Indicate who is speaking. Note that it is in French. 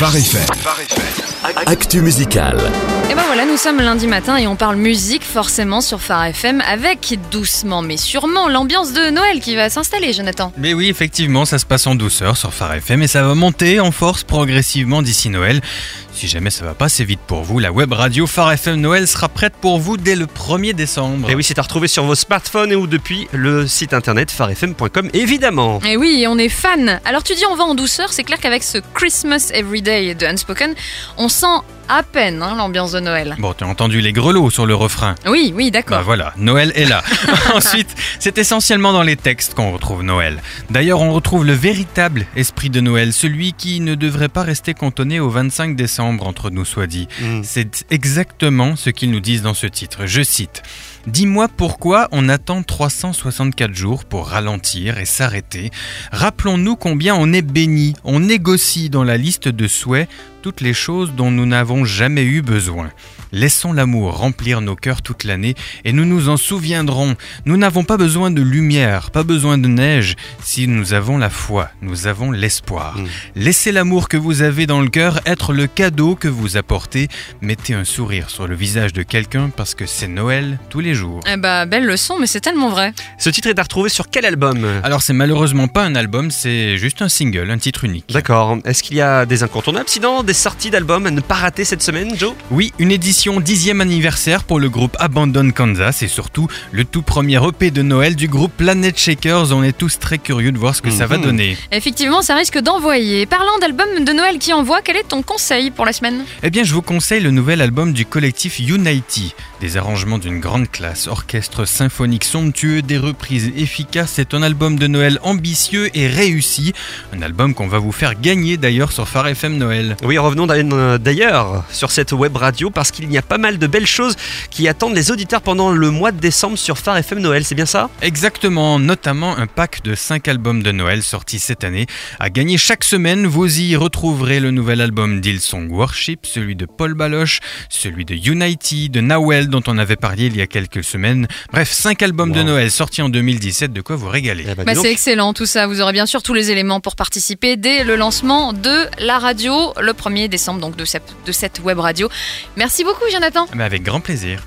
Speaker 1: Phare. Actu musical.
Speaker 2: Et ben voilà, nous sommes lundi matin et on parle musique forcément sur Phare FM avec doucement mais sûrement l'ambiance de Noël qui va s'installer, Jonathan.
Speaker 3: Mais oui, effectivement, ça se passe en douceur sur Phare FM et ça va monter en force progressivement d'ici Noël. Si jamais ça va pas assez vite pour vous, la web radio Phare FM Noël sera prête pour vous dès le 1er décembre.
Speaker 4: Et oui, c'est à retrouver sur vos smartphones et ou depuis le site internet farfm.com évidemment.
Speaker 2: Et oui, on est fan. Alors tu dis on va en douceur, c'est clair qu'avec ce Christmas Everyday de Unspoken, on sent à peine hein, l'ambiance de Noël.
Speaker 3: Bon, t'as entendu les grelots sur le refrain.
Speaker 2: Oui, oui, d'accord.
Speaker 3: Bah voilà, Noël est là. Ensuite, c'est essentiellement dans les textes qu'on retrouve Noël. D'ailleurs, on retrouve le véritable esprit de Noël, celui qui ne devrait pas rester cantonné au 25 décembre, entre nous soit dit.
Speaker 4: Mm.
Speaker 3: C'est exactement ce qu'ils nous disent dans ce titre. Je cite. Dis-moi pourquoi on attend 364 jours pour ralentir et s'arrêter. Rappelons-nous combien on est béni. On négocie dans la liste de souhaits toutes les choses dont nous n'avons jamais eu besoin. Laissons l'amour remplir nos cœurs toute l'année et nous nous en souviendrons. Nous n'avons pas besoin de lumière, pas besoin de neige. Si nous avons la foi, nous avons l'espoir.
Speaker 4: Mm.
Speaker 3: Laissez l'amour que vous avez dans le cœur être le cadeau que vous apportez. Mettez un sourire sur le visage de quelqu'un parce que c'est Noël tous les jours.
Speaker 2: Eh bah, belle leçon, mais c'est tellement vrai.
Speaker 4: Ce titre est à retrouver sur quel album?
Speaker 3: Alors c'est malheureusement pas un album, c'est juste un single, un titre unique.
Speaker 4: D'accord. Est-ce qu'il y a des incontournables Sinon, des sorties d'albums à ne pas rater cette semaine, Joe?
Speaker 3: Oui, une édition 10e anniversaire pour le groupe Abandon Kansas et surtout le tout premier EP de Noël du groupe Planet Shakers. On est tous très curieux de voir ce que ça va
Speaker 4: Mhm.
Speaker 3: donner.
Speaker 2: Effectivement, ça risque d'envoyer. Parlant d'album de Noël qui envoie, quel est ton conseil pour la semaine?
Speaker 3: Eh bien, je vous conseille le nouvel album du collectif Unity. Des arrangements d'une grande classe, orchestre symphonique somptueux, des reprises efficaces. C'est un album de Noël ambitieux et réussi. Un album qu'on va vous faire gagner d'ailleurs sur Phare FM Noël.
Speaker 4: Oui, revenons d'ailleurs- d'ailleurs sur cette web radio parce qu'il y a pas mal de belles choses qui attendent les auditeurs pendant le mois de décembre sur Phare FM Noël, c'est bien ça?
Speaker 3: Exactement, notamment un pack de 5 albums de Noël sortis cette année. À gagner chaque semaine, vous y retrouverez le nouvel album d'Hillsong Worship, celui de Paul Baloche, celui de Unity, de Nawel dont on avait parlé il y a quelques semaines. Bref, 5 albums de. Noël sortis en 2017, de quoi vous régaler.
Speaker 4: Eh ben,
Speaker 2: Bah, c'est excellent tout ça. Vous aurez bien sûr tous les éléments pour participer dès le lancement de la radio le 1er décembre, donc de cette, de cette web radio. Merci beaucoup, Jonathan.
Speaker 3: Mais avec grand plaisir.